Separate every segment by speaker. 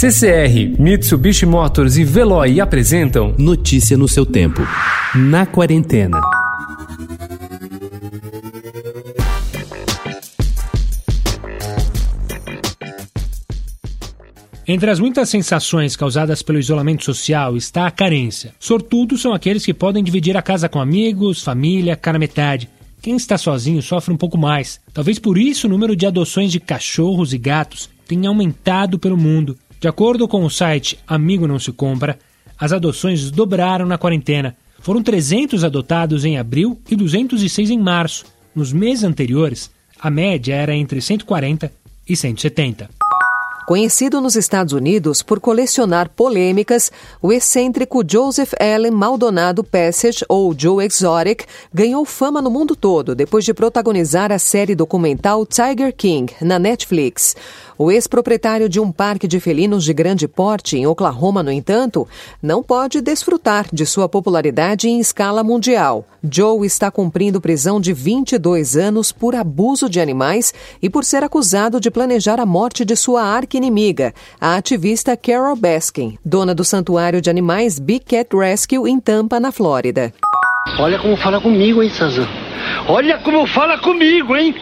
Speaker 1: CCR, Mitsubishi Motors e Veloy apresentam
Speaker 2: Notícia no seu tempo. Na quarentena.
Speaker 3: Entre as muitas sensações causadas pelo isolamento social está a carência. Sortudos são aqueles que podem dividir a casa com amigos, família, cara metade. Quem está sozinho sofre um pouco mais. Talvez por isso o número de adoções de cachorros e gatos tenha aumentado pelo mundo. De acordo com o site Amigo Não Se Compra, as adoções dobraram na quarentena. Foram 300 adotados em abril e 206 em março. Nos meses anteriores, a média era entre 140 e 170.
Speaker 4: Conhecido nos Estados Unidos por colecionar polêmicas, o excêntrico Joseph Allen Maldonado Passage, ou Joe Exotic, ganhou fama no mundo todo depois de protagonizar a série documental Tiger King, na Netflix. O ex-proprietário de um parque de felinos de grande porte em Oklahoma, no entanto, não pode desfrutar de sua popularidade em escala mundial. Joe está cumprindo prisão de 22 anos por abuso de animais e por ser acusado de planejar a morte de sua arqui-inimiga, a ativista Carol Baskin, dona do santuário de animais Big Cat Rescue em Tampa, na Flórida.
Speaker 5: Olha como fala comigo, hein, Sazan? Olha como fala comigo, hein?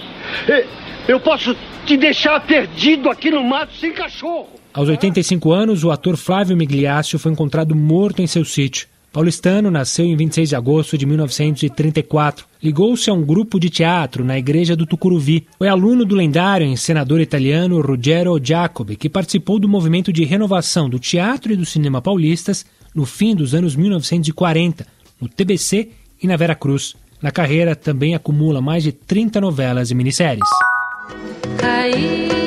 Speaker 5: Eu posso te deixar perdido aqui no mato sem cachorro.
Speaker 3: Aos 85 anos, o ator Flávio Migliaccio foi encontrado morto em seu sítio. Paulistano nasceu em 26 de agosto de 1934. Ligou-se a um grupo de teatro na igreja do Tucuruvi. Foi aluno do lendário encenador italiano Ruggero Giacobbe, que participou do movimento de renovação do teatro e do cinema paulistas no fim dos anos 1940, no TBC e na Vera Cruz. Na carreira, também acumula mais de 30 novelas e minisséries.
Speaker 6: Caía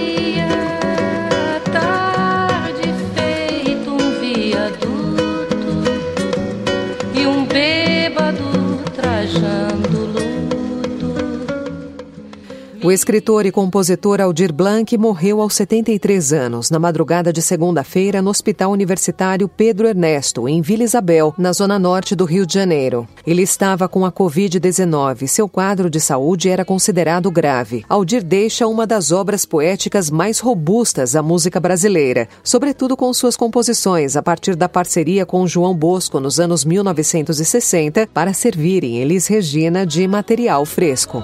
Speaker 4: O escritor e compositor Aldir Blanc morreu aos 73 anos, na madrugada de segunda-feira, no Hospital Universitário Pedro Ernesto, em Vila Isabel, na zona norte do Rio de Janeiro. Ele estava com a Covid-19. Seu quadro de saúde era considerado grave. Aldir deixa uma das obras poéticas mais robustas da música brasileira, sobretudo com suas composições a partir da parceria com João Bosco nos anos 1960 para servirem Elis Regina de material fresco.